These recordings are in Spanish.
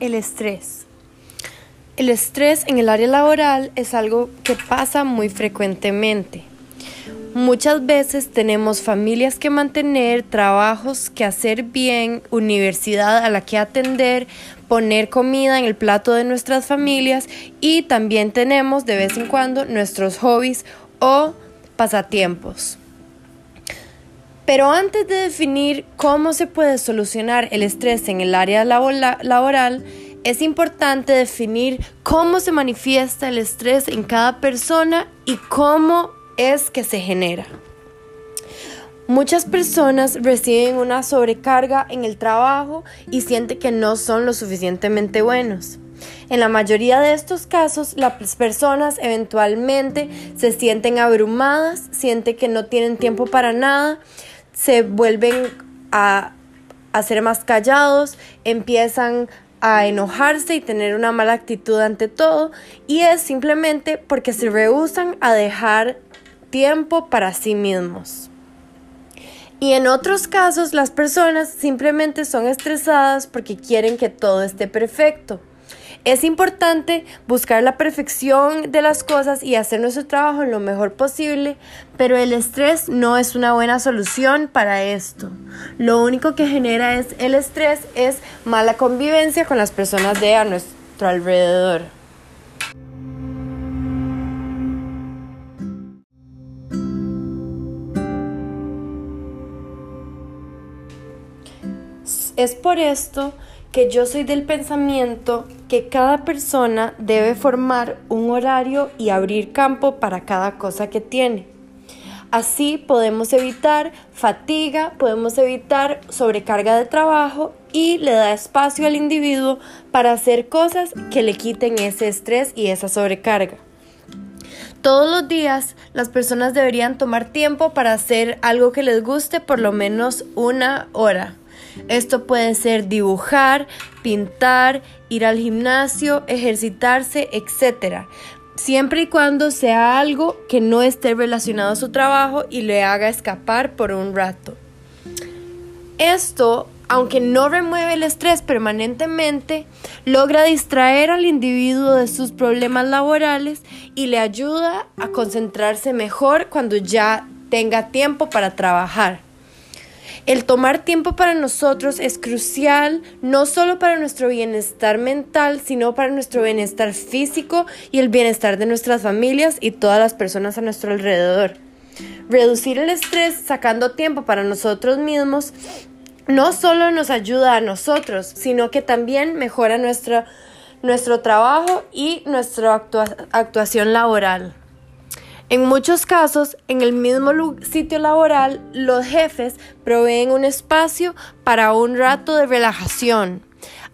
El estrés. El estrés en el área laboral es algo que pasa muy frecuentemente. Muchas veces tenemos familias que mantener, trabajos que hacer bien, universidad a la que atender, poner comida en el plato de nuestras familias y también tenemos de vez en cuando nuestros hobbies o pasatiempos. Pero antes de definir cómo se puede solucionar el estrés en el área laboral, es importante definir cómo se manifiesta el estrés en cada persona y cómo es que se genera. Muchas personas reciben una sobrecarga en el trabajo y sienten que no son lo suficientemente buenos. En la mayoría de estos casos, las personas eventualmente se sienten abrumadas, sienten que no tienen tiempo para nada se vuelven a, ser más callados, empiezan a enojarse y tener una mala actitud ante todo y es simplemente porque se rehusan a dejar tiempo para sí mismos. Y en otros casos las personas simplemente son estresadas porque quieren que todo esté perfecto. Es importante buscar la perfección de las cosas y hacer nuestro trabajo lo mejor posible, pero el estrés no es una buena solución para esto. Lo único que genera es el estrés es mala convivencia con las personas de a nuestro alrededor. Es por esto que yo soy del pensamiento que cada persona debe formar un horario y abrir campo para cada cosa que tiene. Así podemos evitar fatiga, podemos evitar sobrecarga de trabajo y le da espacio al individuo para hacer cosas que le quiten ese estrés y esa sobrecarga. Todos los días las personas deberían tomar tiempo para hacer algo que les guste por lo menos una hora. Esto puede ser dibujar, pintar, ir al gimnasio, ejercitarse, etc. Siempre y cuando sea algo que no esté relacionado a su trabajo y le haga escapar por un rato. Esto, aunque no remueve el estrés permanentemente, logra distraer al individuo de sus problemas laborales y le ayuda a concentrarse mejor cuando ya tenga tiempo para trabajar. El tomar tiempo para nosotros es crucial no solo para nuestro bienestar mental, sino para nuestro bienestar físico y el bienestar de nuestras familias y todas las personas a nuestro alrededor. Reducir el estrés sacando tiempo para nosotros mismos no solo nos ayuda a nosotros, sino que también mejora nuestro, nuestro trabajo y nuestra actuación laboral. En muchos casos, en el mismo sitio laboral, los jefes proveen un espacio para un rato de relajación.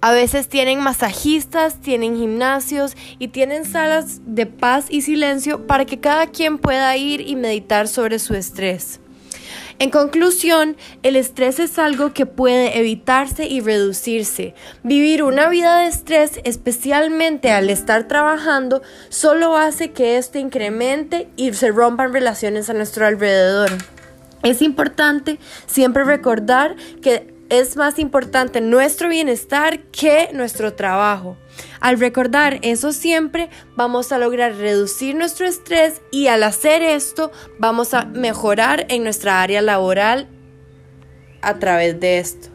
A veces tienen masajistas, tienen gimnasios y tienen salas de paz y silencio para que cada quien pueda ir y meditar sobre su estrés. En conclusión, el estrés es algo que puede evitarse y reducirse. Vivir una vida de estrés, especialmente al estar trabajando, solo hace que esto incremente y se rompan relaciones a nuestro alrededor. Es importante siempre recordar que es más importante nuestro bienestar que nuestro trabajo. Al recordar eso siempre, vamos a lograr reducir nuestro estrés y al hacer esto, vamos a mejorar en nuestra área laboral a través de esto.